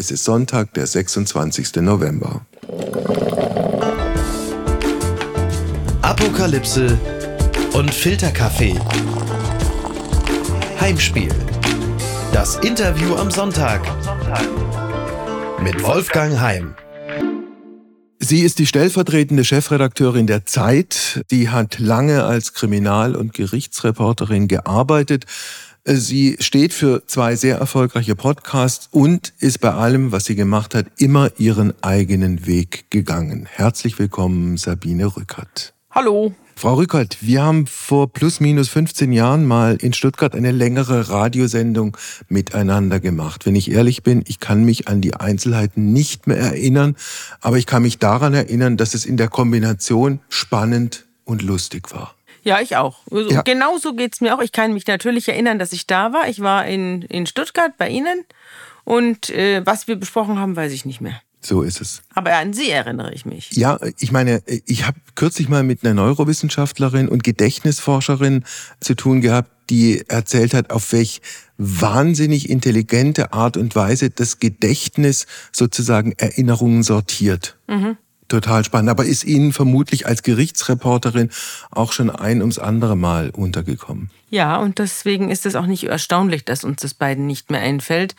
Es ist Sonntag, der 26. November. Apokalypse und Filterkaffee. Heimspiel. Das Interview am Sonntag. Mit Wolfgang Heim. Sie ist die stellvertretende Chefredakteurin der Zeit. Die hat lange als Kriminal- und Gerichtsreporterin gearbeitet. Sie steht für zwei sehr erfolgreiche Podcasts und ist bei allem, was sie gemacht hat, immer ihren eigenen Weg gegangen. Herzlich willkommen, Sabine Rückert. Hallo. Frau Rückert, wir haben vor plus minus 15 Jahren mal in Stuttgart eine längere Radiosendung miteinander gemacht. Wenn ich ehrlich bin, ich kann mich an die Einzelheiten nicht mehr erinnern, aber ich kann mich daran erinnern, dass es in der Kombination spannend und lustig war. Ja, ich auch. Ja. Genauso geht es mir auch. Ich kann mich natürlich erinnern, dass ich da war. Ich war in, in Stuttgart bei Ihnen und äh, was wir besprochen haben, weiß ich nicht mehr. So ist es. Aber an Sie erinnere ich mich. Ja, ich meine, ich habe kürzlich mal mit einer Neurowissenschaftlerin und Gedächtnisforscherin zu tun gehabt, die erzählt hat, auf welch wahnsinnig intelligente Art und Weise das Gedächtnis sozusagen Erinnerungen sortiert. Mhm. Total spannend. Aber ist Ihnen vermutlich als Gerichtsreporterin auch schon ein ums andere Mal untergekommen? Ja, und deswegen ist es auch nicht erstaunlich, dass uns das beiden nicht mehr einfällt.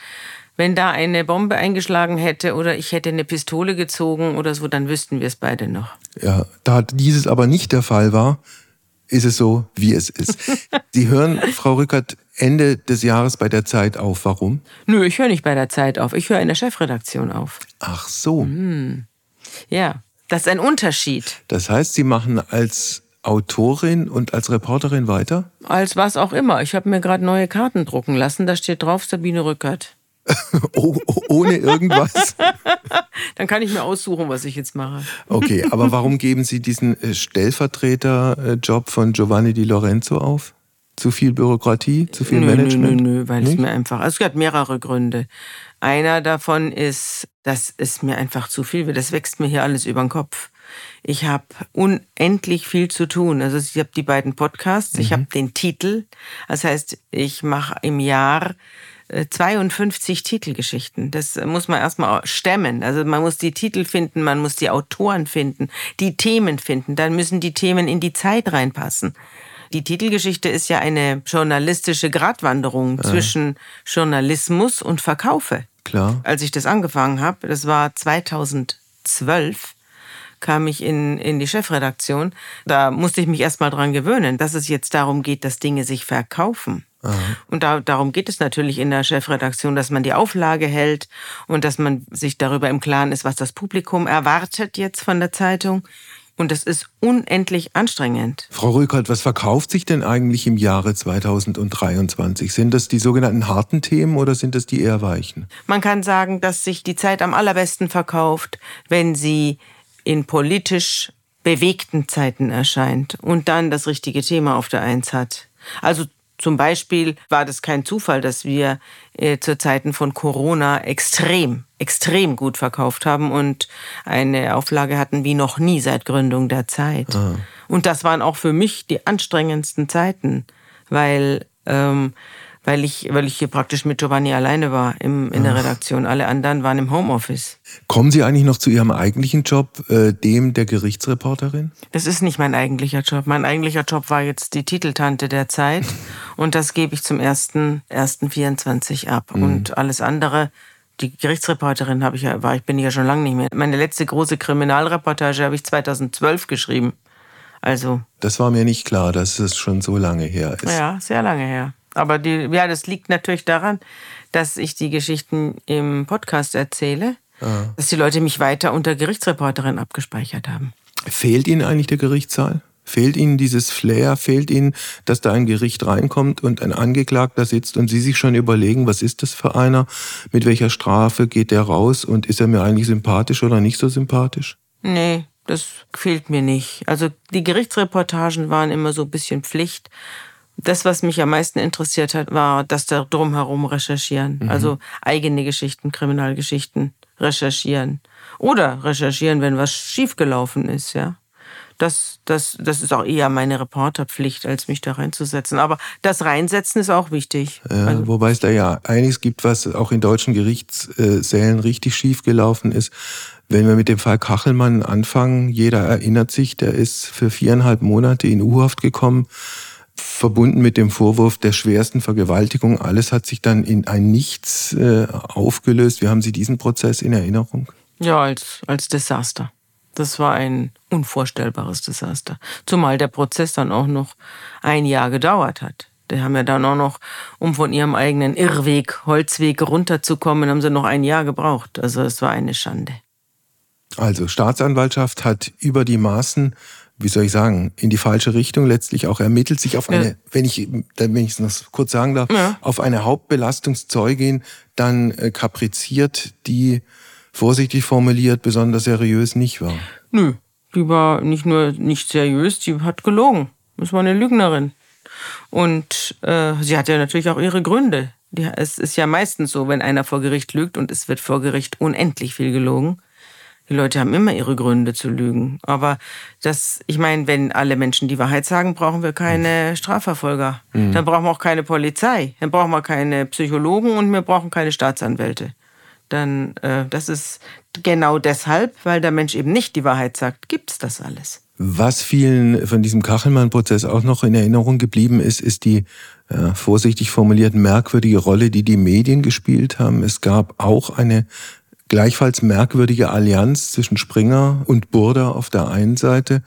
Wenn da eine Bombe eingeschlagen hätte oder ich hätte eine Pistole gezogen oder so, dann wüssten wir es beide noch. Ja, da dieses aber nicht der Fall war, ist es so, wie es ist. Sie hören, Frau Rückert, Ende des Jahres bei der Zeit auf. Warum? Nö, ich höre nicht bei der Zeit auf. Ich höre in der Chefredaktion auf. Ach so. Hm. Ja, das ist ein Unterschied. Das heißt, Sie machen als Autorin und als Reporterin weiter? Als was auch immer. Ich habe mir gerade neue Karten drucken lassen. Da steht drauf Sabine Rückert. oh, ohne irgendwas? Dann kann ich mir aussuchen, was ich jetzt mache. Okay, aber warum geben Sie diesen äh, Stellvertreterjob von Giovanni Di Lorenzo auf? Zu viel Bürokratie, zu viel nö, Management? Nö, nö, nö, weil Nicht? es mir einfach. Also es hat mehrere Gründe. Einer davon ist, dass es mir einfach zu viel wird. Das wächst mir hier alles über den Kopf. Ich habe unendlich viel zu tun. Also ich habe die beiden Podcasts, mhm. ich habe den Titel. Das heißt, ich mache im Jahr 52 äh, Titelgeschichten. Das muss man erstmal stemmen. Also man muss die Titel finden, man muss die Autoren finden, die Themen finden. Dann müssen die Themen in die Zeit reinpassen. Die Titelgeschichte ist ja eine journalistische Gratwanderung ja. zwischen Journalismus und Verkaufe. Klar. Als ich das angefangen habe, das war 2012, kam ich in, in die Chefredaktion. Da musste ich mich erstmal dran gewöhnen, dass es jetzt darum geht, dass Dinge sich verkaufen. Aha. Und da, darum geht es natürlich in der Chefredaktion, dass man die Auflage hält und dass man sich darüber im Klaren ist, was das Publikum erwartet jetzt von der Zeitung. Und das ist unendlich anstrengend. Frau Rückert, was verkauft sich denn eigentlich im Jahre 2023? Sind das die sogenannten harten Themen oder sind das die eher weichen? Man kann sagen, dass sich die Zeit am allerbesten verkauft, wenn sie in politisch bewegten Zeiten erscheint und dann das richtige Thema auf der Eins hat. Also zum Beispiel war das kein Zufall, dass wir äh, zu Zeiten von Corona extrem, extrem gut verkauft haben und eine Auflage hatten wie noch nie seit Gründung der Zeit. Ah. Und das waren auch für mich die anstrengendsten Zeiten, weil ähm, weil ich, weil ich hier praktisch mit Giovanni alleine war im, in der Redaktion. Alle anderen waren im Homeoffice. Kommen Sie eigentlich noch zu Ihrem eigentlichen Job, äh, dem der Gerichtsreporterin? Das ist nicht mein eigentlicher Job. Mein eigentlicher Job war jetzt die Titeltante der Zeit und das gebe ich zum 1.1.24 ab. Mhm. Und alles andere die Gerichtsreporterin habe ich ja, war ich bin ja schon lange nicht mehr. Meine letzte große Kriminalreportage habe ich 2012 geschrieben. Also. Das war mir nicht klar, dass es schon so lange her ist. Ja, sehr lange her. Aber die, ja, das liegt natürlich daran, dass ich die Geschichten im Podcast erzähle, ah. dass die Leute mich weiter unter Gerichtsreporterin abgespeichert haben. Fehlt Ihnen eigentlich der Gerichtssaal? Fehlt Ihnen dieses Flair? Fehlt Ihnen, dass da ein Gericht reinkommt und ein Angeklagter sitzt und Sie sich schon überlegen, was ist das für einer? Mit welcher Strafe geht der raus und ist er mir eigentlich sympathisch oder nicht so sympathisch? Nee, das fehlt mir nicht. Also die Gerichtsreportagen waren immer so ein bisschen Pflicht. Das, was mich am meisten interessiert hat, war das da drumherum recherchieren. Mhm. Also eigene Geschichten, Kriminalgeschichten recherchieren. Oder recherchieren, wenn was schiefgelaufen ist, ja. Das, das, das ist auch eher meine Reporterpflicht, als mich da reinzusetzen. Aber das Reinsetzen ist auch wichtig. Ja, also, wobei es da ja einiges gibt, was auch in deutschen Gerichtssälen richtig schief gelaufen ist. Wenn wir mit dem Fall Kachelmann anfangen, jeder erinnert sich, der ist für viereinhalb Monate in U-Haft gekommen, verbunden mit dem Vorwurf der schwersten Vergewaltigung. Alles hat sich dann in ein Nichts äh, aufgelöst. Wie haben Sie diesen Prozess in Erinnerung? Ja, als, als Desaster. Das war ein unvorstellbares Desaster. Zumal der Prozess dann auch noch ein Jahr gedauert hat. Die haben ja dann auch noch, um von ihrem eigenen Irrweg, Holzweg runterzukommen, haben sie noch ein Jahr gebraucht. Also es war eine Schande. Also Staatsanwaltschaft hat über die Maßen, wie soll ich sagen, in die falsche Richtung letztlich auch ermittelt, sich auf eine, ja. wenn ich, wenn ich es noch kurz sagen darf, ja. auf eine Hauptbelastungszeugin dann äh, kapriziert, die vorsichtig formuliert besonders seriös nicht war. Nö, die war nicht nur nicht seriös, die hat gelogen. Das war eine Lügnerin. Und äh, sie hat ja natürlich auch ihre Gründe. Die, es ist ja meistens so, wenn einer vor Gericht lügt und es wird vor Gericht unendlich viel gelogen. Die Leute haben immer ihre Gründe zu lügen. Aber das, ich meine, wenn alle Menschen die Wahrheit sagen, brauchen wir keine Strafverfolger. Mhm. Dann brauchen wir auch keine Polizei. Dann brauchen wir keine Psychologen und wir brauchen keine Staatsanwälte dann äh, das ist genau deshalb, weil der Mensch eben nicht die Wahrheit sagt, gibt es das alles. Was vielen von diesem Kachelmann-Prozess auch noch in Erinnerung geblieben ist, ist die äh, vorsichtig formuliert merkwürdige Rolle, die die Medien gespielt haben. Es gab auch eine gleichfalls merkwürdige Allianz zwischen Springer und Burda auf der einen Seite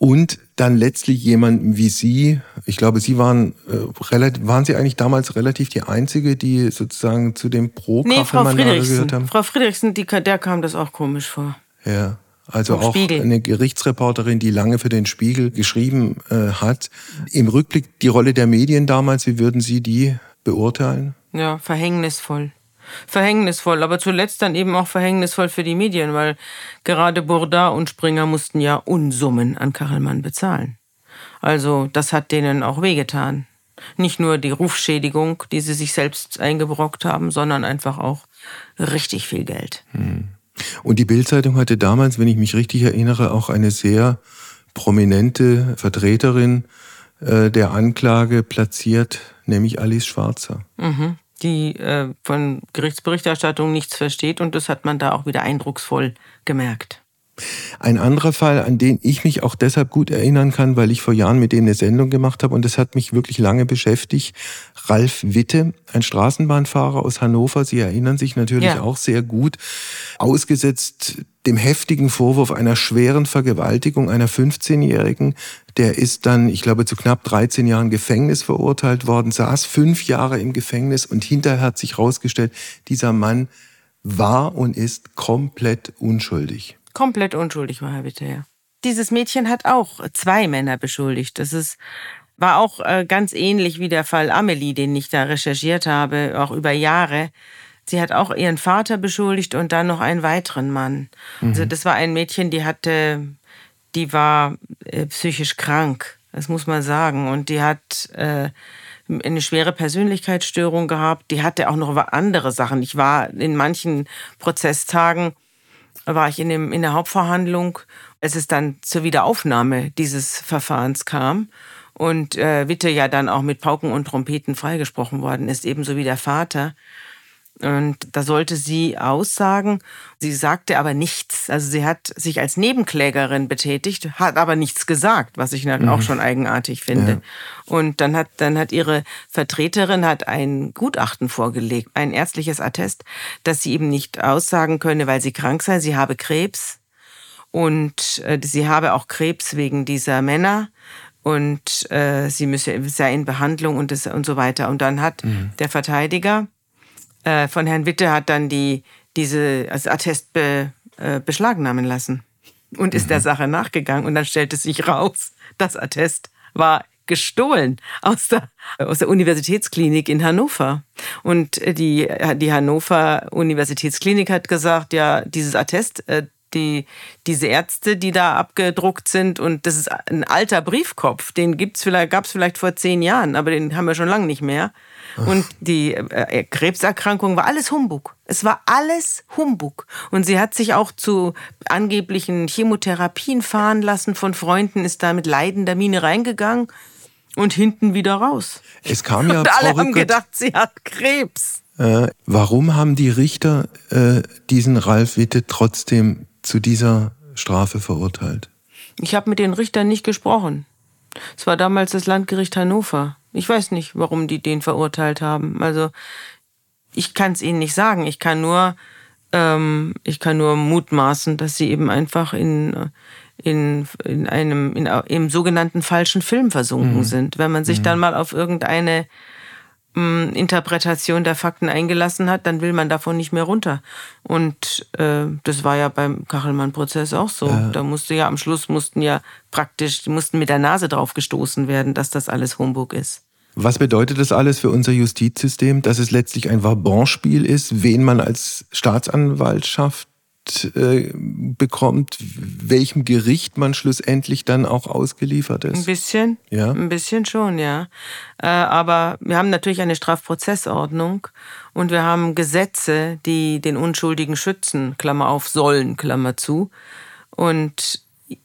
und dann letztlich jemanden wie Sie. Ich glaube, Sie waren äh, relativ, waren Sie eigentlich damals relativ die einzige, die sozusagen zu dem pro nee, Frau gehört haben? Frau Friedrichsen, die, der kam das auch komisch vor. Ja. Also auch Spiegel. eine Gerichtsreporterin, die lange für den Spiegel geschrieben äh, hat. Im Rückblick die Rolle der Medien damals, wie würden Sie die beurteilen? Ja, verhängnisvoll verhängnisvoll, aber zuletzt dann eben auch verhängnisvoll für die Medien, weil gerade Bourdin und Springer mussten ja Unsummen an Kachelmann bezahlen. Also das hat denen auch wehgetan. Nicht nur die Rufschädigung, die sie sich selbst eingebrockt haben, sondern einfach auch richtig viel Geld. Hm. Und die Bildzeitung hatte damals, wenn ich mich richtig erinnere, auch eine sehr prominente Vertreterin äh, der Anklage platziert, nämlich Alice Schwarzer. Mhm die äh, von Gerichtsberichterstattung nichts versteht und das hat man da auch wieder eindrucksvoll gemerkt. Ein anderer Fall, an den ich mich auch deshalb gut erinnern kann, weil ich vor Jahren mit dem eine Sendung gemacht habe und das hat mich wirklich lange beschäftigt. Ralf Witte, ein Straßenbahnfahrer aus Hannover, Sie erinnern sich natürlich ja. auch sehr gut, ausgesetzt dem heftigen Vorwurf einer schweren Vergewaltigung einer 15-Jährigen. Der ist dann, ich glaube, zu knapp 13 Jahren Gefängnis verurteilt worden, saß fünf Jahre im Gefängnis und hinterher hat sich herausgestellt, dieser Mann war und ist komplett unschuldig. Komplett unschuldig war Herr Witte, ja. Dieses Mädchen hat auch zwei Männer beschuldigt. Das ist war auch äh, ganz ähnlich wie der Fall Amelie, den ich da recherchiert habe, auch über Jahre. Sie hat auch ihren Vater beschuldigt und dann noch einen weiteren Mann. Also mhm. Also das war ein Mädchen, die hatte, die war äh, psychisch krank, das muss man sagen. Und die hat äh, eine schwere Persönlichkeitsstörung gehabt. Die hatte auch noch andere Sachen. Ich war in manchen Prozesstagen, war ich in, dem, in der Hauptverhandlung, als es dann zur Wiederaufnahme dieses Verfahrens kam und äh, Witte ja dann auch mit Pauken und Trompeten freigesprochen worden ist, ebenso wie der Vater. Und da sollte sie aussagen. Sie sagte aber nichts. Also sie hat sich als Nebenklägerin betätigt, hat aber nichts gesagt, was ich dann mhm. auch schon eigenartig finde. Ja. Und dann hat, dann hat ihre Vertreterin hat ein Gutachten vorgelegt, ein ärztliches Attest, dass sie eben nicht aussagen könne, weil sie krank sei. Sie habe Krebs und äh, sie habe auch Krebs wegen dieser Männer und äh, sie müsse sei in Behandlung und das und so weiter. Und dann hat mhm. der Verteidiger äh, von Herrn Witte hat dann die diese als Attest be, äh, beschlagnahmen lassen und ist mhm. der Sache nachgegangen und dann stellte sich raus, das Attest war gestohlen aus der, aus der Universitätsklinik in Hannover. Und die, die Hannover Universitätsklinik hat gesagt, ja, dieses Attest, äh, die, diese Ärzte, die da abgedruckt sind. Und das ist ein alter Briefkopf. Den gibt's vielleicht, gab es vielleicht vor zehn Jahren, aber den haben wir schon lange nicht mehr. Und die äh, Krebserkrankung war alles Humbug. Es war alles Humbug. Und sie hat sich auch zu angeblichen Chemotherapien fahren lassen von Freunden, ist da mit leidender Miene reingegangen und hinten wieder raus. Es kam ja. Und alle haben gedacht, sie hat Krebs. Äh, warum haben die Richter äh, diesen Ralf Witte trotzdem zu dieser Strafe verurteilt? Ich habe mit den Richtern nicht gesprochen. Es war damals das Landgericht Hannover. Ich weiß nicht, warum die den verurteilt haben. Also ich kann es Ihnen nicht sagen. Ich kann nur, ähm, ich kann nur mutmaßen, dass sie eben einfach in, in, in einem, in, im sogenannten falschen Film versunken mhm. sind. Wenn man sich mhm. dann mal auf irgendeine ähm, Interpretation der Fakten eingelassen hat, dann will man davon nicht mehr runter. Und äh, das war ja beim Kachelmann-Prozess auch so. Ja. Da musste ja am Schluss mussten ja praktisch, mussten mit der Nase drauf gestoßen werden, dass das alles Humbug ist. Was bedeutet das alles für unser Justizsystem, dass es letztlich ein Vabonspiel ist, wen man als Staatsanwaltschaft äh, bekommt, welchem Gericht man schlussendlich dann auch ausgeliefert ist? Ein bisschen, ja, ein bisschen schon, ja. Äh, aber wir haben natürlich eine Strafprozessordnung und wir haben Gesetze, die den Unschuldigen schützen, Klammer auf, sollen, Klammer zu. Und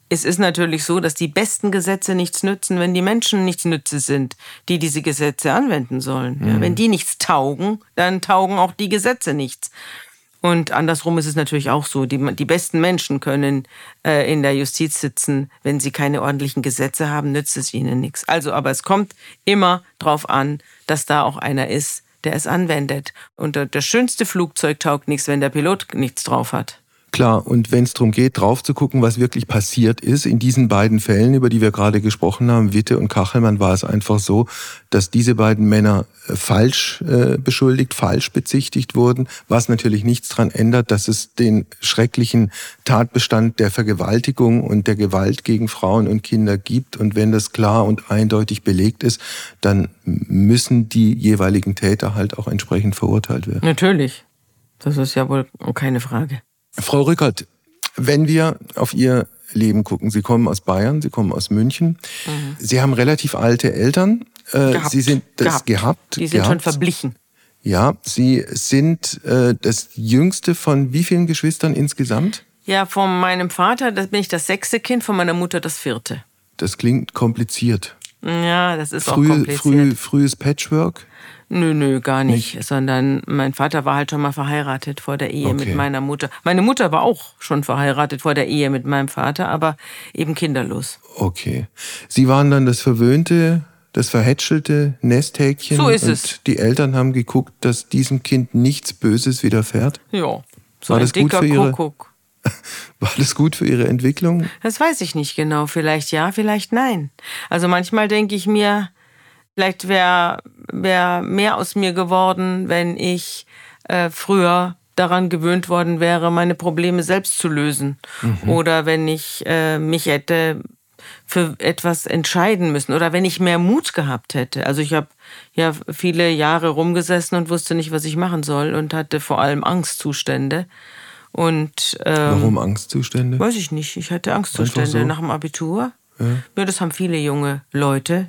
es ist natürlich so, dass die besten Gesetze nichts nützen, wenn die Menschen nichts nütze sind, die diese Gesetze anwenden sollen. Mhm. Ja, wenn die nichts taugen, dann taugen auch die Gesetze nichts. Und andersrum ist es natürlich auch so, die, die besten Menschen können äh, in der Justiz sitzen, wenn sie keine ordentlichen Gesetze haben, nützt es ihnen nichts. Also, aber es kommt immer darauf an, dass da auch einer ist, der es anwendet. Und das schönste Flugzeug taugt nichts, wenn der Pilot nichts drauf hat. Klar, und wenn es darum geht, drauf zu gucken, was wirklich passiert ist, in diesen beiden Fällen, über die wir gerade gesprochen haben, Witte und Kachelmann, war es einfach so, dass diese beiden Männer äh, falsch äh, beschuldigt, falsch bezichtigt wurden, was natürlich nichts daran ändert, dass es den schrecklichen Tatbestand der Vergewaltigung und der Gewalt gegen Frauen und Kinder gibt. Und wenn das klar und eindeutig belegt ist, dann müssen die jeweiligen Täter halt auch entsprechend verurteilt werden. Natürlich. Das ist ja wohl keine Frage. Frau Rückert, wenn wir auf Ihr Leben gucken, Sie kommen aus Bayern, Sie kommen aus München. Mhm. Sie haben relativ alte Eltern. Äh, gehabt. Sie sind das gehabt. gehabt Die sind gehabt. schon verblichen. Ja, Sie sind äh, das jüngste von wie vielen Geschwistern insgesamt? Ja, von meinem Vater das bin ich das sechste Kind, von meiner Mutter das vierte. Das klingt kompliziert. Ja, das ist früh, auch kompliziert. Früh, frühes Patchwork? Nö, nö, gar nicht. nicht. Sondern mein Vater war halt schon mal verheiratet vor der Ehe okay. mit meiner Mutter. Meine Mutter war auch schon verheiratet vor der Ehe mit meinem Vater, aber eben kinderlos. Okay. Sie waren dann das verwöhnte, das verhätschelte Nesthäkchen. So ist und es. Die Eltern haben geguckt, dass diesem Kind nichts Böses widerfährt. Ja. So war ein das gut dicker für ihre, Kuckuck. War das gut für ihre Entwicklung? Das weiß ich nicht genau. Vielleicht ja, vielleicht nein. Also manchmal denke ich mir, Vielleicht wäre wär mehr aus mir geworden, wenn ich äh, früher daran gewöhnt worden wäre, meine Probleme selbst zu lösen. Mhm. Oder wenn ich äh, mich hätte für etwas entscheiden müssen oder wenn ich mehr Mut gehabt hätte. Also ich habe ja viele Jahre rumgesessen und wusste nicht, was ich machen soll und hatte vor allem Angstzustände. Und ähm, warum Angstzustände? Weiß ich nicht. Ich hatte Angstzustände so. nach dem Abitur. Ja. ja, das haben viele junge Leute,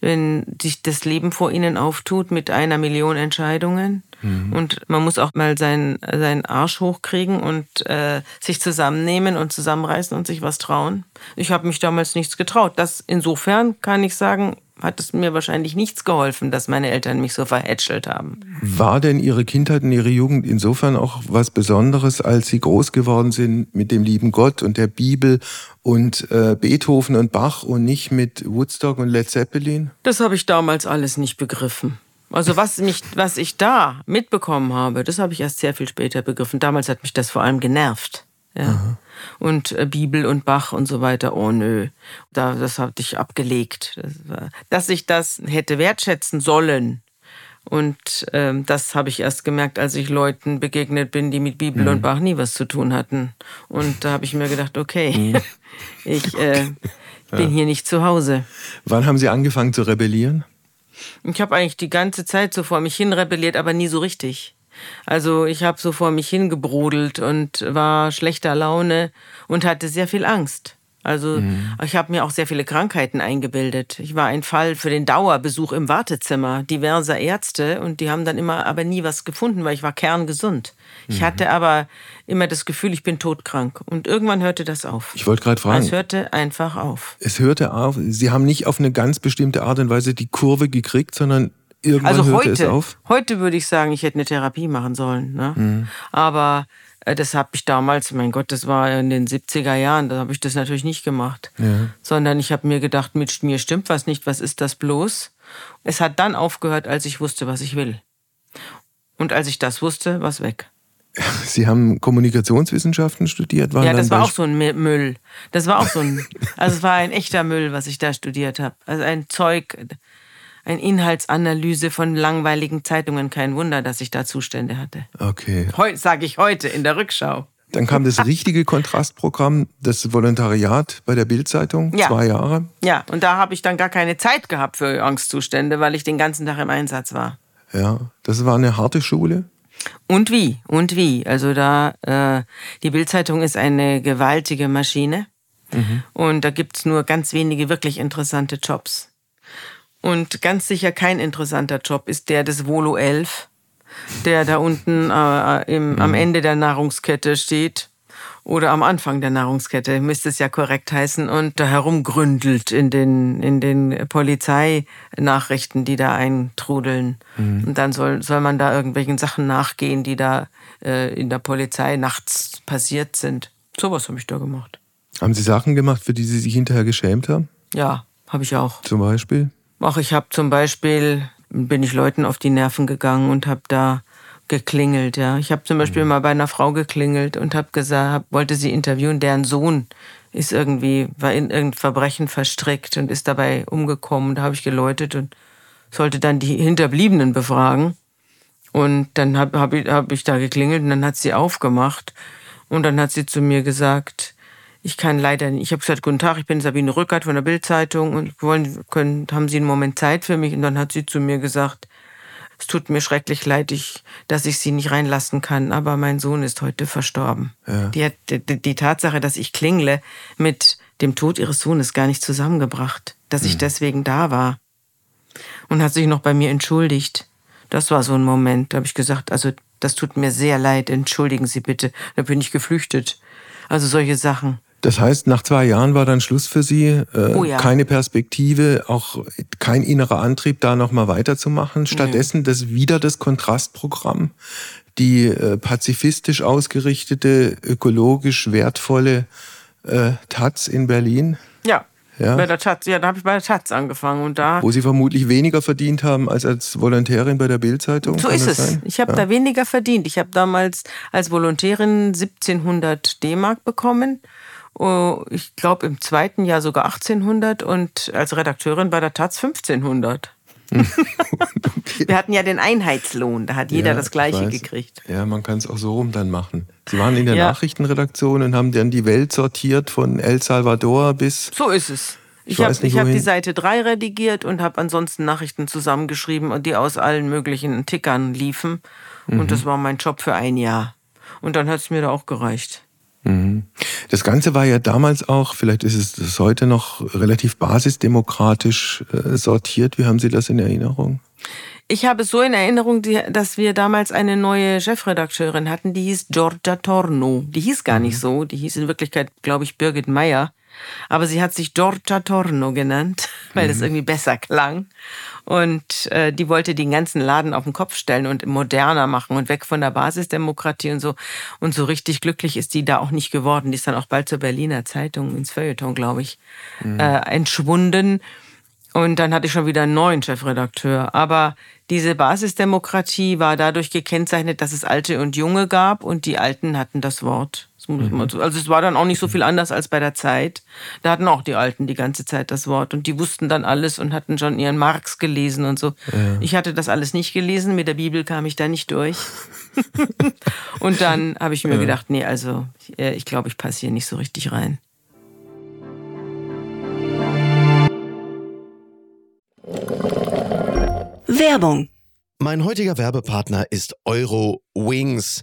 wenn sich das Leben vor ihnen auftut mit einer Million Entscheidungen. Mhm. Und man muss auch mal seinen, seinen Arsch hochkriegen und äh, sich zusammennehmen und zusammenreißen und sich was trauen. Ich habe mich damals nichts getraut. Das insofern kann ich sagen, hat es mir wahrscheinlich nichts geholfen, dass meine Eltern mich so verhätschelt haben. War denn Ihre Kindheit und Ihre Jugend insofern auch was Besonderes, als Sie groß geworden sind mit dem lieben Gott und der Bibel und äh, Beethoven und Bach und nicht mit Woodstock und Led Zeppelin? Das habe ich damals alles nicht begriffen. Also was, mich, was ich da mitbekommen habe, das habe ich erst sehr viel später begriffen. Damals hat mich das vor allem genervt. Ja. Und äh, Bibel und Bach und so weiter, oh nö, da, das hatte ich abgelegt. Dass ich das hätte wertschätzen sollen. Und ähm, das habe ich erst gemerkt, als ich Leuten begegnet bin, die mit Bibel mhm. und Bach nie was zu tun hatten. Und da habe ich mir gedacht, okay, mhm. ich äh, bin ja. hier nicht zu Hause. Wann haben Sie angefangen zu rebellieren? Ich habe eigentlich die ganze Zeit so vor mich hin rebelliert, aber nie so richtig. Also ich habe so vor mich hingebrodelt und war schlechter Laune und hatte sehr viel Angst. Also mhm. ich habe mir auch sehr viele Krankheiten eingebildet. Ich war ein Fall für den Dauerbesuch im Wartezimmer diverser Ärzte und die haben dann immer aber nie was gefunden, weil ich war kerngesund. Ich mhm. hatte aber immer das Gefühl, ich bin todkrank. Und irgendwann hörte das auf. Ich wollte gerade fragen. Es hörte einfach auf. Es hörte auf. Sie haben nicht auf eine ganz bestimmte Art und Weise die Kurve gekriegt, sondern irgendwann also hörte heute, es auf. Heute würde ich sagen, ich hätte eine Therapie machen sollen. Ne? Mhm. Aber äh, das habe ich damals, mein Gott, das war in den 70er Jahren, da habe ich das natürlich nicht gemacht. Ja. Sondern ich habe mir gedacht, mit mir stimmt was nicht, was ist das bloß? Es hat dann aufgehört, als ich wusste, was ich will. Und als ich das wusste, war es weg. Sie haben Kommunikationswissenschaften studiert, waren Ja, das war auch so ein Müll. Das war auch so ein, also es war ein echter Müll, was ich da studiert habe. Also ein Zeug, ein Inhaltsanalyse von langweiligen Zeitungen. Kein Wunder, dass ich da Zustände hatte. Okay. Heute sage ich heute in der Rückschau. Dann kam das richtige Kontrastprogramm, das Volontariat bei der Bildzeitung, ja. zwei Jahre. Ja, und da habe ich dann gar keine Zeit gehabt für Angstzustände, weil ich den ganzen Tag im Einsatz war. Ja, das war eine harte Schule. Und wie? Und wie? Also da, äh, die Bildzeitung ist eine gewaltige Maschine. Mhm. Und da gibt es nur ganz wenige wirklich interessante Jobs. Und ganz sicher kein interessanter Job ist der des Volo 11, der da unten äh, im, mhm. am Ende der Nahrungskette steht oder am Anfang der Nahrungskette, müsste es ja korrekt heißen, und da herumgründelt in den, in den Polizeinachrichten, die da eintrudeln. Mhm. Und dann soll, soll man da irgendwelchen Sachen nachgehen, die da äh, in der Polizei nachts passiert sind. Sowas habe ich da gemacht. Haben Sie Sachen gemacht, für die Sie sich hinterher geschämt haben? Ja, habe ich auch. Zum Beispiel? Ach, ich habe zum Beispiel, bin ich Leuten auf die Nerven gegangen und habe da geklingelt, ja. Ich habe zum Beispiel mhm. mal bei einer Frau geklingelt und habe gesagt, hab, wollte sie interviewen, deren Sohn ist irgendwie, war in irgendein Verbrechen verstrickt und ist dabei umgekommen. Da habe ich geläutet und sollte dann die Hinterbliebenen befragen. Und dann habe hab ich, hab ich da geklingelt und dann hat sie aufgemacht. Und dann hat sie zu mir gesagt, ich kann leider nicht. Ich habe gesagt, guten Tag, ich bin Sabine Rückert von der Bildzeitung und wollen, können, haben Sie einen Moment Zeit für mich? Und dann hat sie zu mir gesagt, es tut mir schrecklich leid, ich, dass ich Sie nicht reinlassen kann, aber mein Sohn ist heute verstorben. Ja. Die hat die, die, Tatsache, dass ich klingle, mit dem Tod ihres Sohnes gar nicht zusammengebracht, dass ich mhm. deswegen da war. Und hat sich noch bei mir entschuldigt. Das war so ein Moment, da habe ich gesagt, also das tut mir sehr leid, entschuldigen Sie bitte. Da bin ich geflüchtet. Also solche Sachen. Das heißt, nach zwei Jahren war dann Schluss für Sie, äh, oh ja. keine Perspektive, auch kein innerer Antrieb, da nochmal weiterzumachen. Stattdessen das wieder das Kontrastprogramm, die äh, pazifistisch ausgerichtete, ökologisch wertvolle äh, Taz in Berlin. Ja. Ja. Bei der Taz, ja, da habe ich bei der Taz angefangen und da. Wo Sie vermutlich weniger verdient haben als als Volontärin bei der Bildzeitung. So ist es. Sein? Ich habe ja. da weniger verdient. Ich habe damals als Volontärin 1700 D-Mark bekommen ich glaube im zweiten Jahr sogar 1800 und als Redakteurin bei der Taz 1500. okay. Wir hatten ja den Einheitslohn, da hat jeder ja, das Gleiche gekriegt. Ja, man kann es auch so rum dann machen. Sie waren in der ja. Nachrichtenredaktion und haben dann die Welt sortiert von El Salvador bis. So ist es. Ich, ich habe hab die Seite 3 redigiert und habe ansonsten Nachrichten zusammengeschrieben, die aus allen möglichen Tickern liefen. Mhm. Und das war mein Job für ein Jahr. Und dann hat es mir da auch gereicht. Mhm. Das Ganze war ja damals auch, vielleicht ist es das heute noch relativ basisdemokratisch äh, sortiert. Wie haben Sie das in Erinnerung? Ich habe so in Erinnerung, dass wir damals eine neue Chefredakteurin hatten, die hieß Giorgia Torno. Die hieß gar nicht mhm. so, die hieß in Wirklichkeit, glaube ich, Birgit Meyer. Aber sie hat sich Giorgia Torno genannt, weil mhm. das irgendwie besser klang. Und äh, die wollte den ganzen Laden auf den Kopf stellen und moderner machen und weg von der Basisdemokratie und so. Und so richtig glücklich ist die da auch nicht geworden. Die ist dann auch bald zur Berliner Zeitung ins Feuilleton, glaube ich, mhm. äh, entschwunden. Und dann hatte ich schon wieder einen neuen Chefredakteur. Aber diese Basisdemokratie war dadurch gekennzeichnet, dass es Alte und Junge gab und die Alten hatten das Wort. Mhm. Also es war dann auch nicht so viel anders als bei der Zeit. Da hatten auch die Alten die ganze Zeit das Wort und die wussten dann alles und hatten schon ihren Marx gelesen und so. Ja. Ich hatte das alles nicht gelesen, mit der Bibel kam ich da nicht durch. und dann habe ich mir ja. gedacht, nee, also äh, ich glaube, ich passe hier nicht so richtig rein. Werbung. Mein heutiger Werbepartner ist Euro Wings.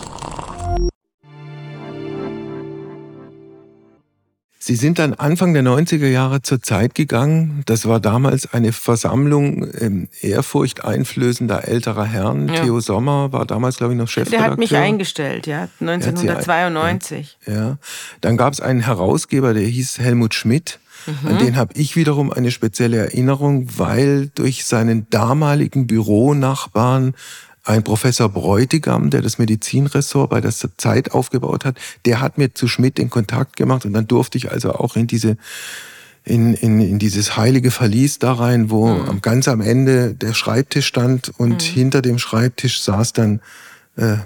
Sie sind dann Anfang der 90er Jahre zur Zeit gegangen. Das war damals eine Versammlung ähm, ehrfurchteinflößender älterer Herren. Ja. Theo Sommer war damals, glaube ich, noch Chefredakteur. Der hat mich eingestellt, ja, 1992. Ja. ja. Dann gab es einen Herausgeber, der hieß Helmut Schmidt. Mhm. An den habe ich wiederum eine spezielle Erinnerung, weil durch seinen damaligen Büronachbarn ein Professor Bräutigam, der das Medizinressort bei der Zeit aufgebaut hat, der hat mir zu Schmidt den Kontakt gemacht und dann durfte ich also auch in diese in, in, in dieses heilige Verlies da rein, wo mhm. am, ganz am Ende der Schreibtisch stand und mhm. hinter dem Schreibtisch saß dann äh,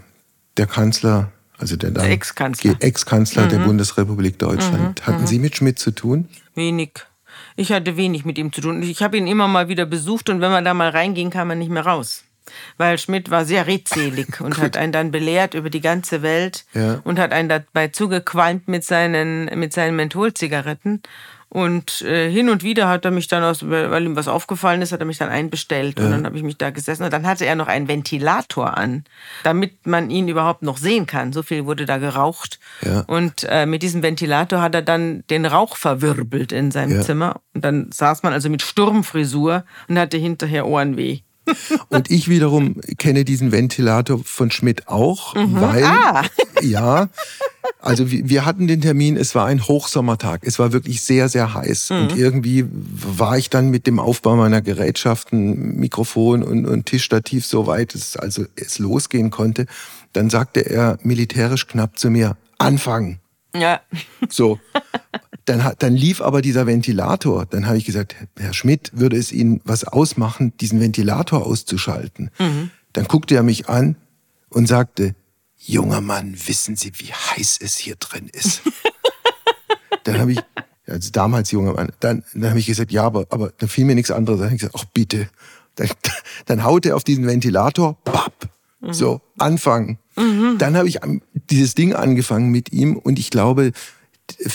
der Kanzler, also der, der Ex-Kanzler, Ex-Kanzler mhm. der Bundesrepublik Deutschland. Mhm. Hatten mhm. Sie mit Schmidt zu tun? Wenig. Ich hatte wenig mit ihm zu tun. Ich habe ihn immer mal wieder besucht und wenn man da mal reinging, kam er nicht mehr raus weil Schmidt war sehr redselig und hat einen dann belehrt über die ganze Welt ja. und hat einen dabei zugequalmt mit seinen, mit seinen Mentholzigaretten. Und äh, hin und wieder hat er mich dann, aus, weil ihm was aufgefallen ist, hat er mich dann einbestellt. Ja. Und dann habe ich mich da gesessen. Und dann hatte er noch einen Ventilator an, damit man ihn überhaupt noch sehen kann. So viel wurde da geraucht. Ja. Und äh, mit diesem Ventilator hat er dann den Rauch verwirbelt in seinem Zimmer. Und dann saß man also mit Sturmfrisur und hatte hinterher Ohrenweh. Und ich wiederum kenne diesen Ventilator von Schmidt auch, mhm. weil, ah. ja, also wir hatten den Termin, es war ein Hochsommertag, es war wirklich sehr, sehr heiß. Mhm. Und irgendwie war ich dann mit dem Aufbau meiner Gerätschaften, Mikrofon und, und Tischstativ so weit, dass also es losgehen konnte. Dann sagte er militärisch knapp zu mir, anfangen. Ja. So. Dann, dann lief aber dieser Ventilator. Dann habe ich gesagt, Herr Schmidt, würde es Ihnen was ausmachen, diesen Ventilator auszuschalten? Mhm. Dann guckte er mich an und sagte, junger Mann, wissen Sie, wie heiß es hier drin ist? dann habe ich, also damals junger Mann, dann, dann habe ich gesagt, ja, aber, aber dann fiel mir nichts anderes. Dann habe ich gesagt, ach bitte. Dann, dann haut er auf diesen Ventilator, papp, mhm. so, anfangen. Mhm. Dann habe ich dieses Ding angefangen mit ihm und ich glaube,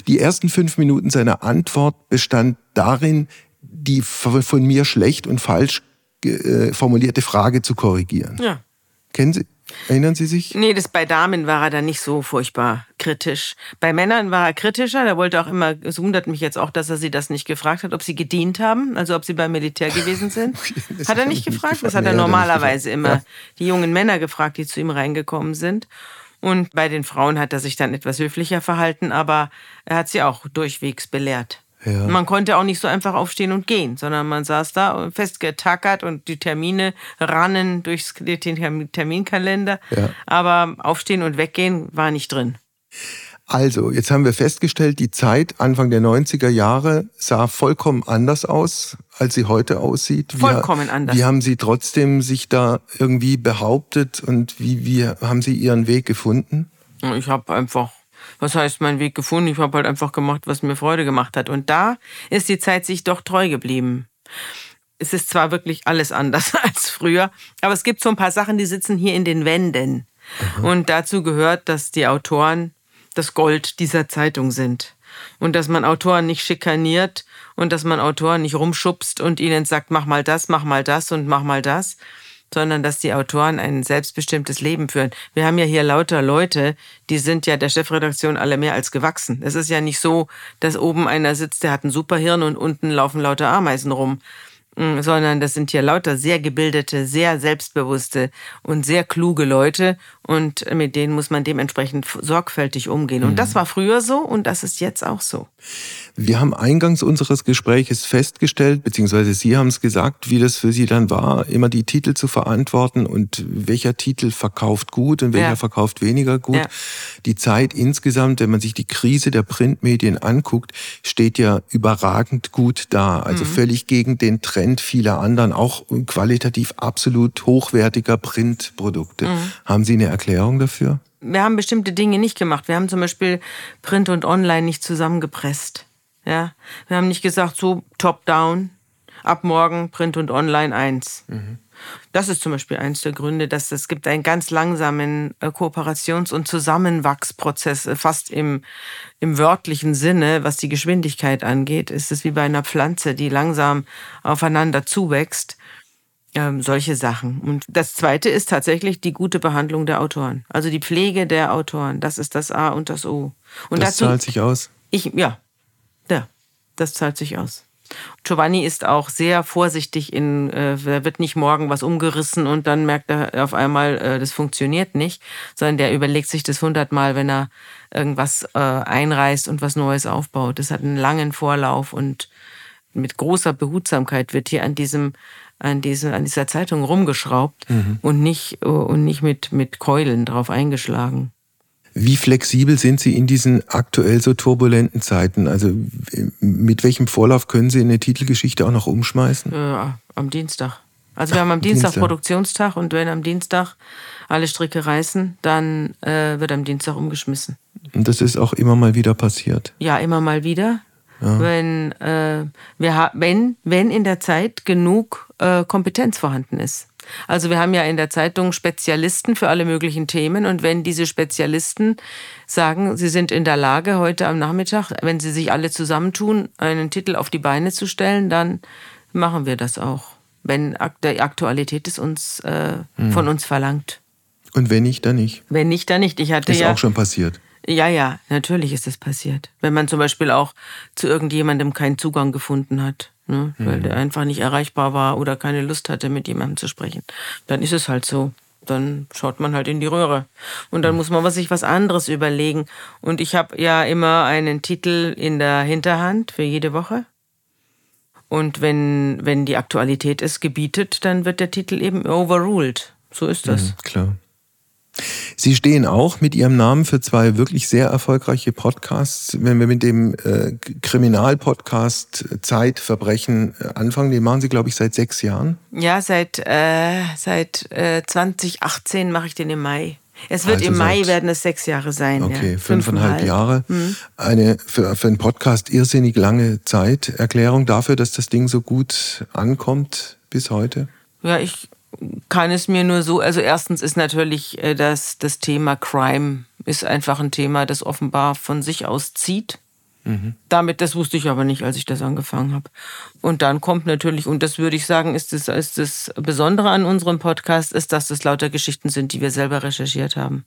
die ersten fünf Minuten seiner Antwort bestand darin, die von mir schlecht und falsch äh, formulierte Frage zu korrigieren. Ja. Kennen Sie? Erinnern Sie sich? Nee, das bei Damen war er dann nicht so furchtbar kritisch. Bei Männern war er kritischer. Der wollte auch immer, es wundert mich jetzt auch, dass er sie das nicht gefragt hat, ob sie gedient haben, also ob sie beim Militär gewesen sind. hat er nicht gefragt? gefragt? Das hat er normalerweise immer ja. die jungen Männer gefragt, die zu ihm reingekommen sind. Und bei den Frauen hat er sich dann etwas höflicher verhalten, aber er hat sie auch durchwegs belehrt. Ja. Man konnte auch nicht so einfach aufstehen und gehen, sondern man saß da festgetackert und die Termine rannen durchs den Terminkalender. Ja. Aber aufstehen und weggehen war nicht drin. Also, jetzt haben wir festgestellt, die Zeit Anfang der 90er Jahre sah vollkommen anders aus, als sie heute aussieht. Wie, Vollkommen anders. Wie haben Sie trotzdem sich da irgendwie behauptet und wie, wie haben Sie Ihren Weg gefunden? Ich habe einfach, was heißt mein Weg gefunden? Ich habe halt einfach gemacht, was mir Freude gemacht hat. Und da ist die Zeit sich doch treu geblieben. Es ist zwar wirklich alles anders als früher, aber es gibt so ein paar Sachen, die sitzen hier in den Wänden. Und dazu gehört, dass die Autoren das Gold dieser Zeitung sind. Und dass man Autoren nicht schikaniert und dass man Autoren nicht rumschubst und ihnen sagt, mach mal das, mach mal das und mach mal das, sondern dass die Autoren ein selbstbestimmtes Leben führen. Wir haben ja hier lauter Leute, die sind ja der Chefredaktion alle mehr als gewachsen. Es ist ja nicht so, dass oben einer sitzt, der hat ein Superhirn und unten laufen lauter Ameisen rum, Mm, sondern das sind hier lauter sehr gebildete, sehr selbstbewusste und sehr kluge Leute und mit denen muss man dementsprechend sorgfältig umgehen. Und das war früher so und das ist jetzt auch so. Wir haben eingangs unseres Gespräches festgestellt, beziehungsweise Sie haben es gesagt, wie das für Sie dann war, immer die Titel zu verantworten und welcher Titel verkauft gut und welcher Ja. verkauft weniger gut. Ja. Die Zeit insgesamt, wenn man sich die Krise der Printmedien anguckt, steht ja überragend gut da. Also völlig gegen den Trend vieler anderen, auch qualitativ absolut hochwertiger Printprodukte. Haben Sie eine Erklärung dafür? Wir haben bestimmte Dinge nicht gemacht. Wir haben zum Beispiel Print und Online nicht zusammengepresst. Ja, wir haben nicht gesagt, so top-down, ab morgen Print und Online eins. Das ist zum Beispiel eins der Gründe, dass es gibt einen ganz langsamen äh, Kooperations- und Zusammenwachsprozess, äh, fast im, im wörtlichen Sinne, was die Geschwindigkeit angeht. Ist es wie bei einer Pflanze, die langsam aufeinander zuwächst. Ähm, solche Sachen. Und das Zweite ist tatsächlich die gute Behandlung der Autoren. Also die Pflege der Autoren. Das ist das A und das O. Und das dazu, zahlt sich aus. ich, ja, ja, das zahlt sich aus. Giovanni ist auch sehr vorsichtig in, äh, da wird nicht morgen was umgerissen und dann merkt er auf einmal, äh, das funktioniert nicht, sondern der überlegt sich das hundertmal, wenn er irgendwas äh, einreißt und was Neues aufbaut. Das hat einen langen Vorlauf und mit großer Behutsamkeit wird hier an diesem, an diesem, an dieser Zeitung rumgeschraubt und nicht, äh, und nicht mit, mit Keulen drauf eingeschlagen. Wie flexibel sind Sie in diesen aktuell so turbulenten Zeiten? Also mit welchem Vorlauf können Sie eine Titelgeschichte auch noch umschmeißen? Äh, am Dienstag. Also wir haben am Dienstag, Dienstag. Produktionstag und wenn am Dienstag alle Stricke reißen, dann äh, wird am Dienstag umgeschmissen. Und das ist auch immer mal wieder passiert. Ja, immer mal wieder. Wenn, äh, wir wenn, wenn in der Zeit genug äh, Kompetenz vorhanden ist. Also wir haben ja in der Zeitung Spezialisten für alle möglichen Themen und wenn diese Spezialisten sagen, sie sind in der Lage, heute am Nachmittag, wenn sie sich alle zusammentun, einen Titel auf die Beine zu stellen, dann machen wir das auch. Wenn die Aktualität es uns äh, von uns verlangt. Und wenn nicht, dann nicht. Wenn nicht, dann nicht. Ich hatte Ist ja auch schon passiert. ja, ja, natürlich ist das passiert. Wenn man zum Beispiel auch zu irgendjemandem keinen Zugang gefunden hat, ne, weil der einfach nicht erreichbar war oder keine Lust hatte, mit jemandem zu sprechen, dann ist es halt so. Dann schaut man halt in die Röhre. Und dann muss man sich was anderes überlegen. Und ich habe ja immer einen Titel in der Hinterhand für jede Woche. Und wenn, wenn die Aktualität es gebietet, dann wird der Titel eben overruled. So ist das. Klar. Sie stehen auch mit Ihrem Namen für zwei wirklich sehr erfolgreiche Podcasts. Wenn wir mit dem äh, Kriminalpodcast Zeit, Verbrechen äh, anfangen, den machen Sie, glaube ich, seit sechs Jahren. Ja, seit, äh, seit äh, 2018 mache ich den im Mai. Es wird Also im Mai werden es sechs Jahre sein. Okay, ja. fünfeinhalb Jahre. Eine für, für einen Podcast irrsinnig lange Zeit. Erklärung dafür, dass das Ding so gut ankommt bis heute. Ja, ich kann es mir nur so, also erstens ist natürlich äh, das, das Thema Crime ist einfach ein Thema, das offenbar von sich aus zieht. Damit, das wusste ich aber nicht, als ich das angefangen habe. Und dann kommt natürlich, und das würde ich sagen, ist das, ist das Besondere an unserem Podcast, ist, dass das lauter Geschichten sind, die wir selber recherchiert haben.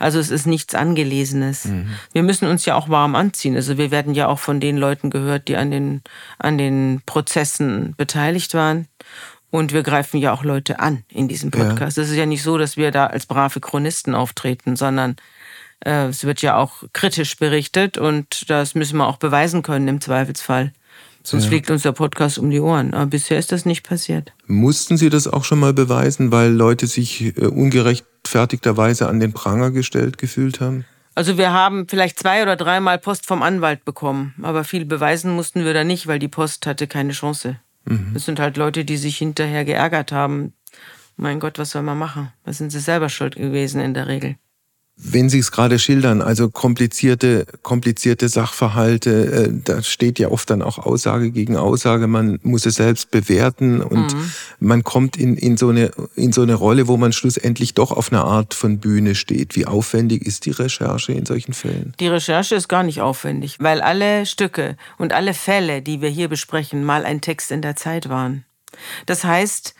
Also es ist nichts Angelesenes. Wir müssen uns ja auch warm anziehen. Also wir werden ja auch von den Leuten gehört, die an den, an den Prozessen beteiligt waren. Und wir greifen ja auch Leute an in diesem Ja. Podcast. Es ist ja nicht so, dass wir da als brave Chronisten auftreten, sondern äh, es wird ja auch kritisch berichtet und das müssen wir auch beweisen können im Zweifelsfall. Sonst ja. fliegt uns der Podcast um die Ohren. Aber bisher ist das nicht passiert. Mussten Sie das auch schon mal beweisen, weil Leute sich äh, ungerechtfertigterweise an den Pranger gestellt gefühlt haben? Also wir haben vielleicht zwei oder dreimal Post vom Anwalt bekommen, aber viel beweisen mussten wir da nicht, weil die Post hatte keine Chance. Mhm. Das sind halt Leute, die sich hinterher geärgert haben. Mein Gott, was soll man machen? Da sind sie selber schuld gewesen in der Regel wenn Sie es gerade schildern, also komplizierte, komplizierte Sachverhalte, äh, da steht ja oft dann auch Aussage gegen Aussage, man muss es selbst bewerten und mhm. man kommt in, in, so eine, in so eine Rolle, wo man schlussendlich doch auf einer Art von Bühne steht. Wie aufwendig ist die Recherche in solchen Fällen? Die Recherche ist gar nicht aufwendig, weil alle Stücke und alle Fälle, die wir hier besprechen, mal ein Text in der Zeit waren. Das heißt,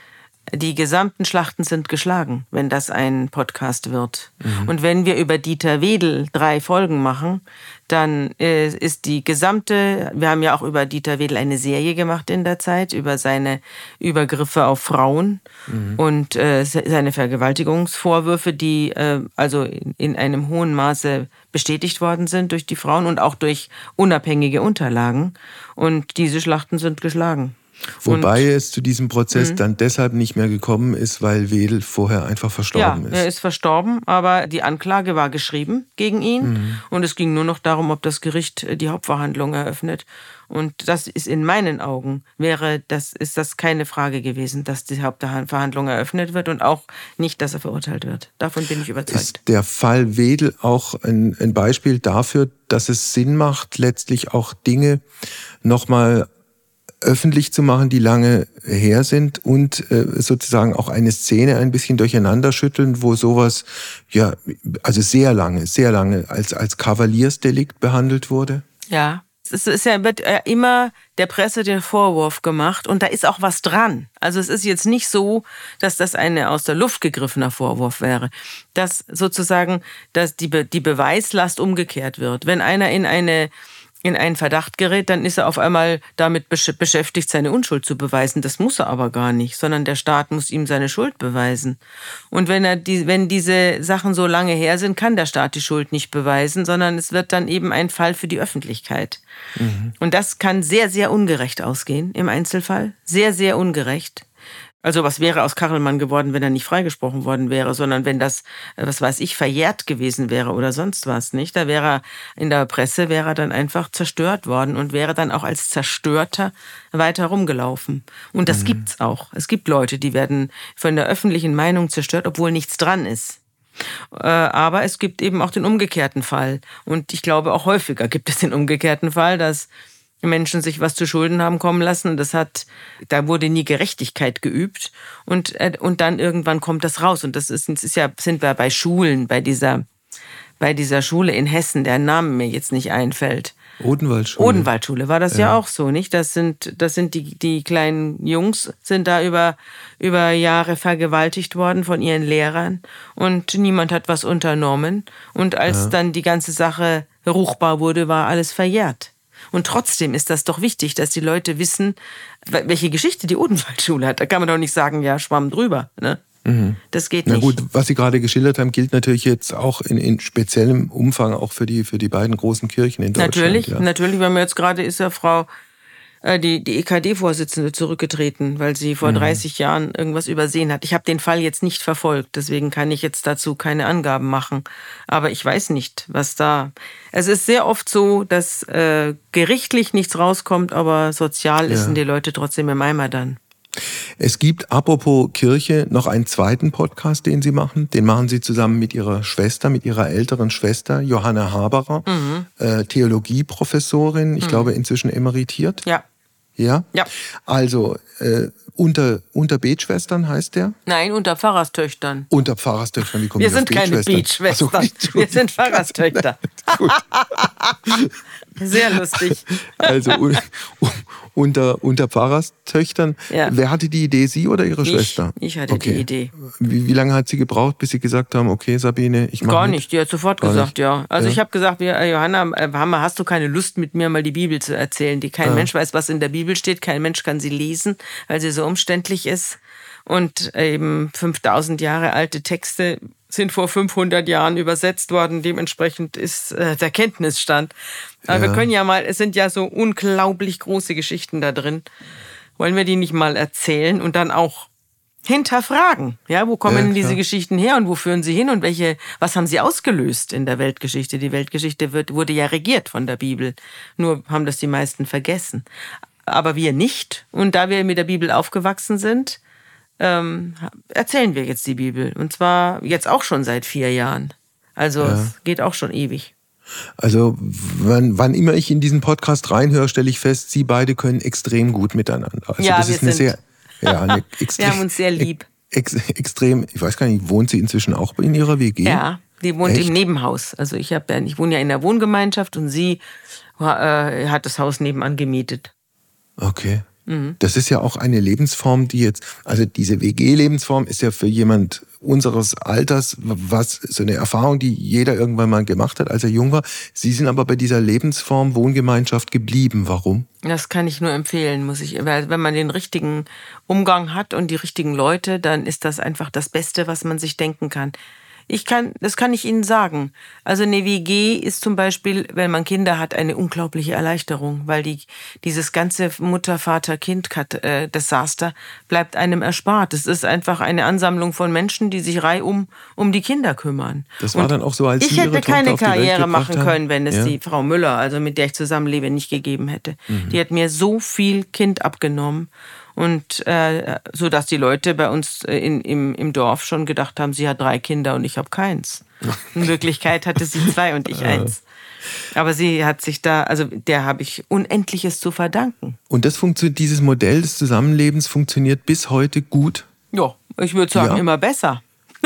die gesamten Schlachten sind geschlagen, wenn das ein Podcast wird. Mhm. Und wenn wir über Dieter Wedel drei Folgen machen, dann äh, ist die gesamte, wir haben ja auch über Dieter Wedel eine Serie gemacht in der Zeit, über seine Übergriffe auf Frauen mhm. und äh, seine Vergewaltigungsvorwürfe, die äh, also in einem hohen Maße bestätigt worden sind durch die Frauen und auch durch unabhängige Unterlagen. Und diese Schlachten sind geschlagen. Wobei und, es zu diesem Prozess mh. dann deshalb nicht mehr gekommen ist, weil Wedel vorher einfach verstorben ja, ist. Er ist verstorben, aber die Anklage war geschrieben gegen ihn mhm. und es ging nur noch darum, ob das Gericht äh, die Hauptverhandlung eröffnet. Und das ist in meinen Augen wäre das ist das keine Frage gewesen, dass die Hauptverhandlung eröffnet wird und auch nicht, dass er verurteilt wird. Davon bin ich überzeugt. Ist der Fall Wedel auch ein, ein Beispiel dafür, dass es Sinn macht, letztlich auch Dinge nochmal öffentlich zu machen, die lange her sind und äh, sozusagen auch eine Szene ein bisschen durcheinander schütteln, wo sowas ja also sehr lange, sehr lange als als Kavaliersdelikt behandelt wurde. Ja, es ist ja, wird immer der Presse den Vorwurf gemacht und da ist auch was dran. Also es ist jetzt nicht so, dass das ein aus der Luft gegriffener Vorwurf wäre, dass sozusagen dass die, Be die Beweislast umgekehrt wird. Wenn einer in eine in einen Verdacht gerät, dann ist er auf einmal damit beschäftigt, seine Unschuld zu beweisen. Das muss er aber gar nicht, sondern der Staat muss ihm seine Schuld beweisen. Und wenn er die, wenn diese Sachen so lange her sind, kann der Staat die Schuld nicht beweisen, sondern es wird dann eben ein Fall für die Öffentlichkeit. Mhm. Und das kann sehr, sehr ungerecht ausgehen im Einzelfall. Sehr, sehr ungerecht. Also was wäre aus Kachelmann geworden, wenn er nicht freigesprochen worden wäre, sondern wenn das, äh, was weiß ich, verjährt gewesen wäre oder sonst was, nicht? Da wäre er in der Presse wäre er dann einfach zerstört worden und wäre dann auch als Zerstörter weiter rumgelaufen. Und das mhm. gibt's auch. Es gibt Leute, die werden von der öffentlichen Meinung zerstört, obwohl nichts dran ist. Äh, aber es gibt eben auch den umgekehrten Fall. Und ich glaube, auch häufiger gibt es den umgekehrten Fall, dass Menschen sich was zu Schulden haben kommen lassen. Das hat, da wurde nie Gerechtigkeit geübt und äh, und dann irgendwann kommt das raus und das ist, das ist ja sind wir bei Schulen bei dieser bei dieser Schule in Hessen, der Name mir jetzt nicht einfällt. Odenwaldschule. Odenwaldschule war das ja. ja, auch so, nicht? Das sind, das sind die, die kleinen Jungs, sind da über, über Jahre vergewaltigt worden von ihren Lehrern und niemand hat was unternommen. Und als ja. dann die ganze Sache ruchbar wurde, war alles verjährt. Und trotzdem ist das doch wichtig, dass die Leute wissen, welche Geschichte die Odenwaldschule hat. Da kann man doch nicht sagen, ja, schwamm drüber. Ne? Mhm. Das geht nicht. Na gut, was Sie gerade geschildert haben, gilt natürlich jetzt auch in, in speziellem Umfang auch für die, für die beiden großen Kirchen in Deutschland. Natürlich, ja. natürlich, wenn man jetzt gerade ist ja Frau äh, die, die EKD-Vorsitzende zurückgetreten, weil sie vor mhm. 30 Jahren irgendwas übersehen hat. Ich habe den Fall jetzt nicht verfolgt, deswegen kann ich jetzt dazu keine Angaben machen. Aber ich weiß nicht, was da. Es ist sehr oft so, dass äh, gerichtlich nichts rauskommt, aber sozial ja. sind die Leute trotzdem im Eimer dann. Es gibt, apropos Kirche, noch einen zweiten Podcast, den Sie machen. Den machen Sie zusammen mit Ihrer Schwester, mit Ihrer älteren Schwester, Johanna Haberer, mhm. äh, Theologieprofessorin, ich mhm. glaube inzwischen emeritiert. Ja. Ja? Ja. Also, äh, unter, unter Betschwestern heißt der? Nein, unter Pfarrerstöchtern. Unter Pfarrerstöchtern, wie kommen Wir sind keine Betschwestern. So, Wir sind Pfarrerstöchter. Sehr lustig. Also unter, unter Pfarrerstöchtern. Ja. Wer hatte die Idee, Sie oder Ihre ich, Schwester? Ich hatte okay. die Idee. Wie, wie lange hat sie gebraucht, bis Sie gesagt haben, okay, Sabine, ich mache Gar nicht, die hat sofort Gar gesagt, nicht. ja. Also ja. ich habe gesagt, Johanna, äh, hast du keine Lust, mit mir mal die Bibel zu erzählen? Die kein ja. Mensch weiß, was in der Bibel steht, kein Mensch kann sie lesen, weil sie so umständlich ist. Und eben 5000 Jahre alte Texte sind vor 500 Jahren übersetzt worden. Dementsprechend ist äh, der Kenntnisstand. Aber ja. wir können ja mal, es sind ja so unglaublich große Geschichten da drin. Wollen wir die nicht mal erzählen und dann auch hinterfragen? Ja, wo kommen ja, diese Geschichten her und wo führen sie hin und welche, was haben sie ausgelöst in der Weltgeschichte? Die Weltgeschichte wird, wurde ja regiert von der Bibel. Nur haben das die meisten vergessen. Aber wir nicht. Und da wir mit der Bibel aufgewachsen sind, ähm, erzählen wir jetzt die Bibel. Und zwar jetzt auch schon seit vier Jahren. Also ja. es geht auch schon ewig. Also wann, wann immer ich in diesen Podcast reinhöre, stelle ich fest, Sie beide können extrem gut miteinander. Also ja, das wir ist eine sind. Sehr, ja, eine extrem, wir haben uns sehr lieb. Ex, extrem, ich weiß gar nicht, wohnt sie inzwischen auch in ihrer WG? Ja, die wohnt Echt? im Nebenhaus. Also ich habe ja, ich wohne ja in der Wohngemeinschaft und sie äh, hat das Haus nebenan gemietet. Okay. Mhm. Das ist ja auch eine Lebensform, die jetzt, also diese WG-Lebensform ist ja für jemand unseres Alters was so eine Erfahrung, die jeder irgendwann mal gemacht hat, als er jung war. Sie sind aber bei dieser Lebensform Wohngemeinschaft geblieben. Warum? Das kann ich nur empfehlen, muss ich. Weil wenn man den richtigen Umgang hat und die richtigen Leute, dann ist das einfach das Beste, was man sich denken kann. Ich kann, das kann ich Ihnen sagen. Also eine WG ist zum Beispiel, wenn man Kinder hat, eine unglaubliche Erleichterung, weil die, dieses ganze Mutter, Vater, Kind äh, Desaster bleibt einem erspart. Es ist einfach eine Ansammlung von Menschen, die sich reihum um die Kinder kümmern. Das war Und dann auch so, als ich hätte keine Karriere machen können, wenn es ja. die Frau Müller, also mit der ich zusammenlebe, nicht gegeben hätte. Mhm. Die hat mir so viel Kind abgenommen und äh, so dass die Leute bei uns äh, in, im, im Dorf schon gedacht haben, sie hat drei Kinder und ich habe keins. In Wirklichkeit hatte sie zwei und ich eins. Aber sie hat sich da, also der habe ich Unendliches zu verdanken. Und das funktioniert, dieses Modell des Zusammenlebens funktioniert bis heute gut? Ja, ich würde sagen, ja. immer besser.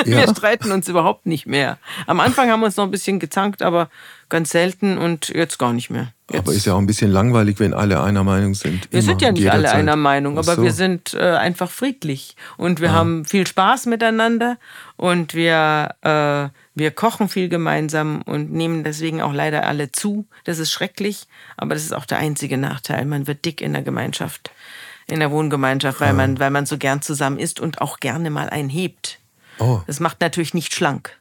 Ja. Wir streiten uns überhaupt nicht mehr. Am Anfang haben wir uns noch ein bisschen gezankt, aber ganz selten und jetzt gar nicht mehr. Jetzt. Aber ist ja auch ein bisschen langweilig, wenn alle einer Meinung sind. Wir sind ja nicht alle einer Meinung, aber so. wir sind äh, einfach friedlich und wir ah. haben viel Spaß miteinander und wir, äh, wir kochen viel gemeinsam und nehmen deswegen auch leider alle zu. Das ist schrecklich, aber das ist auch der einzige Nachteil. Man wird dick in der Gemeinschaft, in der Wohngemeinschaft, weil, ah. man, weil man so gern zusammen ist und auch gerne mal einhebt. Oh. Das macht natürlich nicht schlank.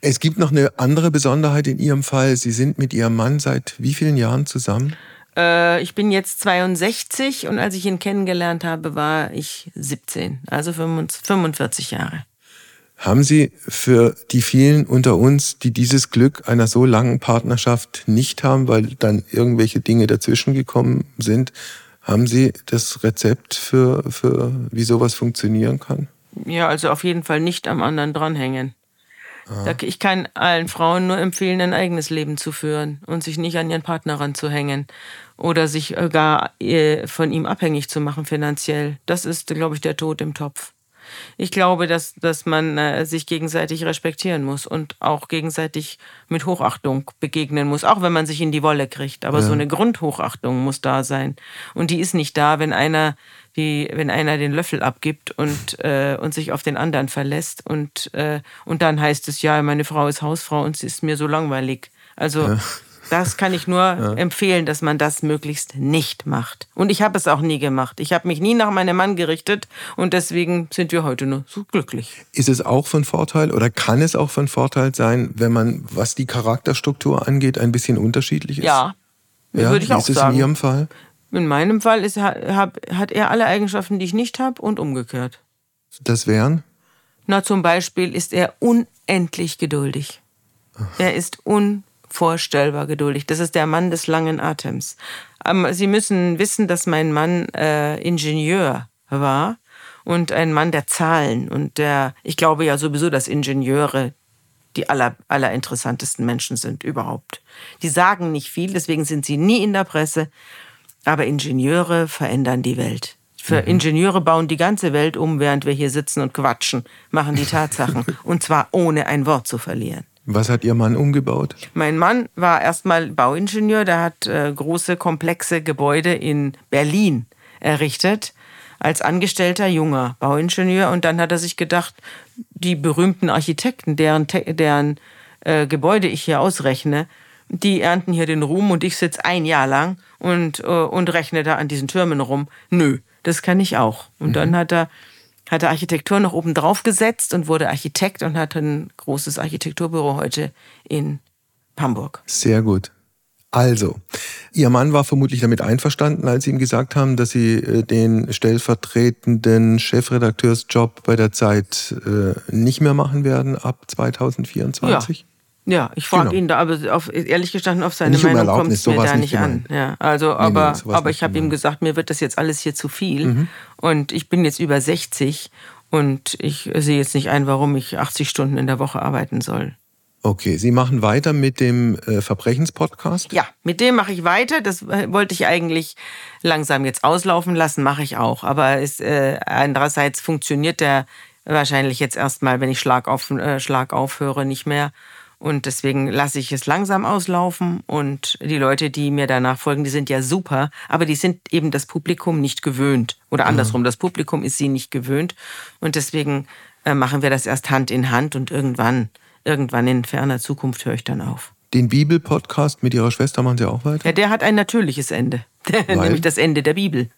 Es gibt noch eine andere Besonderheit in Ihrem Fall. Sie sind mit Ihrem Mann seit wie vielen Jahren zusammen? Äh, ich bin jetzt 62 und als ich ihn kennengelernt habe, war ich 17, also 45 Jahre. Haben Sie für die vielen unter uns, die dieses Glück einer so langen Partnerschaft nicht haben, weil dann irgendwelche Dinge dazwischen gekommen sind, haben Sie das Rezept für, für wie sowas funktionieren kann? Ja, also auf jeden Fall nicht am anderen dranhängen. Ah. Ich kann allen Frauen nur empfehlen, ein eigenes Leben zu führen und sich nicht an ihren Partner ranzuhängen oder sich äh, gar äh, von ihm abhängig zu machen finanziell. Das ist, glaube ich, der Tod im Topf. Ich glaube, dass, dass man äh, sich gegenseitig respektieren muss und auch gegenseitig mit Hochachtung begegnen muss, auch wenn man sich in die Wolle kriegt. Aber ja. so eine Grundhochachtung muss da sein. Und die ist nicht da, wenn einer wie wenn einer den Löffel abgibt und, äh, und sich auf den anderen verlässt. Und, äh, und dann heißt es, ja, meine Frau ist Hausfrau und sie ist mir so langweilig. Also ja. das kann ich nur ja. empfehlen, dass man das möglichst nicht macht. Und ich habe es auch nie gemacht. Ich habe mich nie nach meinem Mann gerichtet und deswegen sind wir heute nur so glücklich. Ist es auch von Vorteil oder kann es auch von Vorteil sein, wenn man, was die Charakterstruktur angeht, ein bisschen unterschiedlich ist? Ja, ja, würde ich auch sagen. Ist es in Ihrem Fall? In meinem Fall ist, hab, hat er alle Eigenschaften, die ich nicht habe und umgekehrt. Das wären? Na, zum Beispiel ist er unendlich geduldig. Er ist unvorstellbar geduldig. Das ist der Mann des langen Atems. Ähm, Sie müssen wissen, dass mein Mann äh, Ingenieur war und ein Mann der Zahlen. Und der, ich glaube ja sowieso, dass Ingenieure die aller, allerinteressantesten Menschen sind überhaupt. Die sagen nicht viel, deswegen sind sie nie in der Presse. Aber Ingenieure verändern die Welt. Für mhm. Ingenieure bauen die ganze Welt um, während wir hier sitzen und quatschen, machen die Tatsachen. und zwar ohne ein Wort zu verlieren. Was hat Ihr Mann umgebaut? Mein Mann war erstmal Bauingenieur, der hat äh, große, komplexe Gebäude in Berlin errichtet, als angestellter junger Bauingenieur. Und dann hat er sich gedacht, die berühmten Architekten, deren, deren äh, Gebäude ich hier ausrechne, die ernten hier den Ruhm und ich sitze ein Jahr lang und, äh, und rechne da an diesen Türmen rum. Nö, das kann ich auch. Und mhm. dann hat er, hatte Architektur noch oben drauf gesetzt und wurde Architekt und hat ein großes Architekturbüro heute in Hamburg. Sehr gut. Also, Ihr Mann war vermutlich damit einverstanden, als Sie ihm gesagt haben, dass Sie äh, den stellvertretenden Chefredakteursjob bei der Zeit äh, nicht mehr machen werden ab 2024. Ja. Ja, ich frage genau. ihn da, aber auf, ehrlich gestanden auf seine nicht Meinung um kommt es mir da nicht an. Ja, also, aber, nee, nee, aber ich habe ihm gesagt, mir wird das jetzt alles hier zu viel mhm. und ich bin jetzt über 60 und ich sehe jetzt nicht ein, warum ich 80 Stunden in der Woche arbeiten soll. Okay, Sie machen weiter mit dem äh, Verbrechenspodcast? Ja, mit dem mache ich weiter. Das äh, wollte ich eigentlich langsam jetzt auslaufen lassen, mache ich auch. Aber es, äh, andererseits funktioniert der wahrscheinlich jetzt erstmal, wenn ich Schlag auf äh, Schlag aufhöre, nicht mehr. Und deswegen lasse ich es langsam auslaufen. Und die Leute, die mir danach folgen, die sind ja super, aber die sind eben das Publikum nicht gewöhnt. Oder andersrum, mhm. das Publikum ist sie nicht gewöhnt. Und deswegen äh, machen wir das erst Hand in Hand und irgendwann irgendwann in ferner Zukunft höre ich dann auf. Den Bibel-Podcast mit Ihrer Schwester machen Sie auch weiter? Ja, der hat ein natürliches Ende. Nämlich das Ende der Bibel.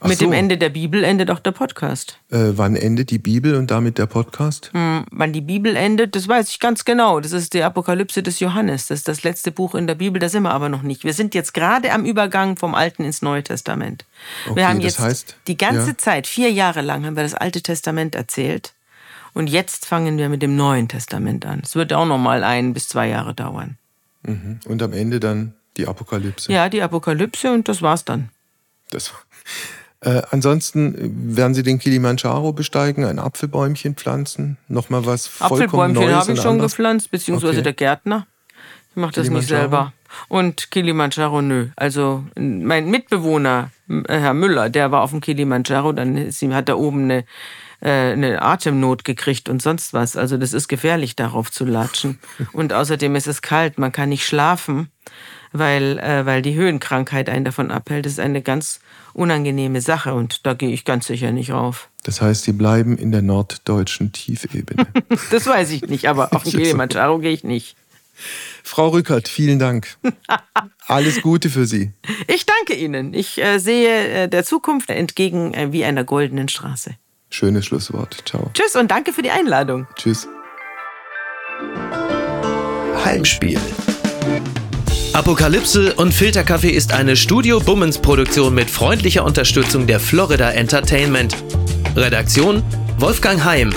Ach mit so. dem Ende der Bibel endet auch der Podcast. Äh, wann endet die Bibel und damit der Podcast? Hm, wann die Bibel endet, das weiß ich ganz genau. Das ist die Apokalypse des Johannes. Das ist das letzte Buch in der Bibel, da sind wir aber noch nicht. Wir sind jetzt gerade am Übergang vom Alten ins Neue Testament. Okay, wir haben jetzt heißt, die ganze ja. Zeit, vier Jahre lang, haben wir das Alte Testament erzählt. Und jetzt fangen wir mit dem Neuen Testament an. Es wird auch noch mal ein bis zwei Jahre dauern. Mhm. Und am Ende dann die Apokalypse. Ja, die Apokalypse und das war's dann. Das. Äh, ansonsten werden Sie den Kilimanjaro besteigen, ein Apfelbäumchen pflanzen, nochmal was vollkommen Apfelbäumchen habe ich schon anders. gepflanzt, beziehungsweise okay. der Gärtner. Ich mache das nicht selber. Und Kilimanjaro, nö. Also mein Mitbewohner, Herr Müller, der war auf dem Kilimanjaro, dann hat er oben eine äh, eine Atemnot gekriegt und sonst was. Also das ist gefährlich, darauf zu latschen. Und außerdem ist es kalt, man kann nicht schlafen, weil, äh, weil die Höhenkrankheit einen davon abhält. Das ist eine ganz unangenehme Sache und da gehe ich ganz sicher nicht rauf. Das heißt, Sie bleiben in der norddeutschen Tiefebene. das weiß ich nicht, aber auf den Kilimanjaro gehe ich nicht. Frau Rückert, vielen Dank. Alles Gute für Sie. Ich danke Ihnen. Ich äh, sehe äh, der Zukunft entgegen äh, wie einer goldenen Straße. Schönes Schlusswort. Ciao. Tschüss und danke für die Einladung. Tschüss. Heimspiel. Apokalypse und Filterkaffee ist eine Studio Bummens Produktion mit freundlicher Unterstützung der Florida Entertainment. Redaktion Wolfgang Heim.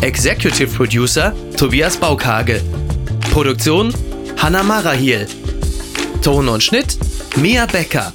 Executive Producer Tobias Baukage. Produktion Hanna Marahiel. Ton und Schnitt Mia Becker.